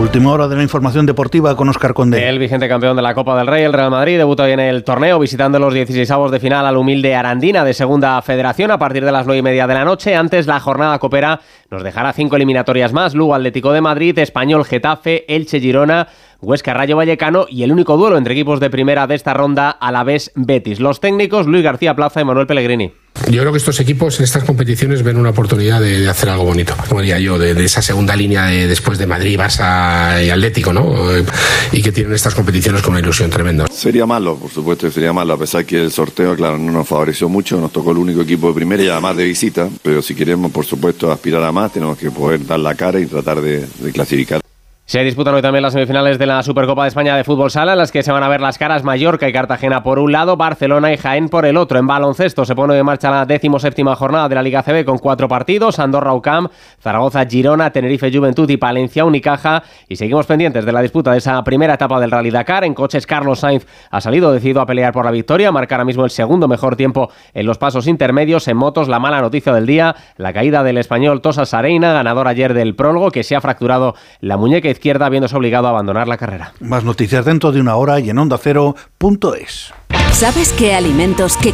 Última hora de la información deportiva con Oscar Conde. El vigente campeón de la Copa del Rey, el Real Madrid, debuta hoy en el torneo visitando los 16 de final al humilde Arandina de Segunda Federación a partir de las 9 y media de la noche. Antes la jornada copera nos dejará cinco eliminatorias más. Lugo Atlético de Madrid, Español Getafe, Elche Girona, Huesca Rayo Vallecano y el único duelo entre equipos de primera de esta ronda a la vez Betis. Los técnicos Luis García Plaza y Manuel Pellegrini. Yo creo que estos equipos en estas competiciones ven una oportunidad de, hacer algo bonito, como diría yo, de, esa segunda línea de, después de Madrid, Barça y Atlético, ¿no? Y que tienen estas competiciones con una ilusión tremenda. Sería malo, por supuesto que sería malo, a pesar que el sorteo, claro, no nos favoreció mucho, nos tocó el único equipo de primera y además de visita, pero si queremos, por supuesto, aspirar a más, tenemos que poder dar la cara y tratar de clasificar. Se disputan hoy también las semifinales de la Supercopa de España de Fútbol Sala, en las que se van a ver las caras Mallorca y Cartagena por un lado, Barcelona y Jaén por el otro. En baloncesto se pone en marcha la decimoséptima jornada de la Liga CB con cuatro partidos, Andorra UCAM, Zaragoza Girona, Tenerife Juventud y Palencia Unicaja. Y seguimos pendientes de la disputa de esa primera etapa del Rally Dakar. En coches Carlos Sainz ha salido decidido a pelear por la victoria, marca ahora mismo el segundo mejor tiempo en los pasos intermedios. En motos la mala noticia del día, la caída del español Tosa Sareina, ganador ayer del prólogo, que se ha fracturado la muñeca izquierda viéndose obligado a abandonar la carrera. Más noticias dentro de una hora y en onda cero.es. ¿Sabes qué alimentos, qué